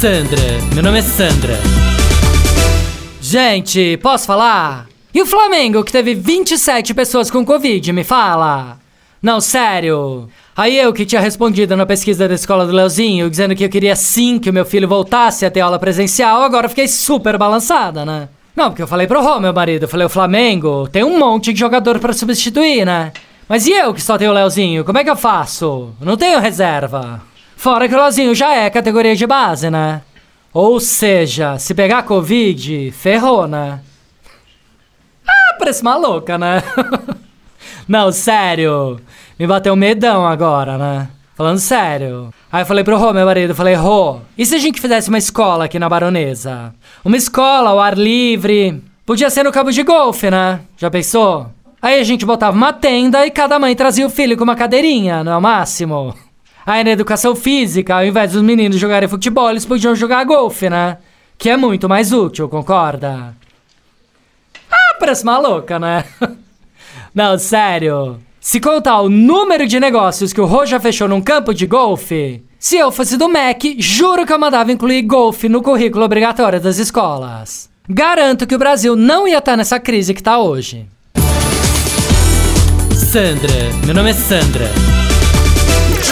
Sandra, meu nome é Sandra. Gente, posso falar? E o Flamengo, que teve 27 pessoas com Covid, me fala? Não, sério. Aí eu que tinha respondido na pesquisa da escola do Leozinho, dizendo que eu queria sim que o meu filho voltasse a ter aula presencial, agora fiquei super balançada, né? Não, porque eu falei pro Rô, meu marido, eu falei, o Flamengo tem um monte de jogador para substituir, né? Mas e eu que só tenho o Leozinho, como é que eu faço? Não tenho reserva. Fora que o Leozinho já é categoria de base, né? Ou seja, se pegar Covid, ferrou, né? Ah, parece maluca, né? Não, sério. Me bateu medão agora, né? Falando sério. Aí eu falei pro Rô, meu marido, eu falei, Rô, e se a gente fizesse uma escola aqui na Baronesa? Uma escola ao ar livre. Podia ser no cabo de golfe, né? Já pensou? Aí a gente botava uma tenda e cada mãe trazia o filho com uma cadeirinha, não é o máximo? Aí na educação física, ao invés dos meninos jogarem futebol, eles podiam jogar golfe, né? Que é muito mais útil, concorda? Ah, parece maluca, né? Não, sério. Se contar o número de negócios que o Rô já fechou num campo de golfe, se eu fosse do MEC, juro que eu mandava incluir golfe no currículo obrigatório das escolas. Garanto que o Brasil não ia estar nessa crise que tá hoje. Sandra, meu nome é Sandra.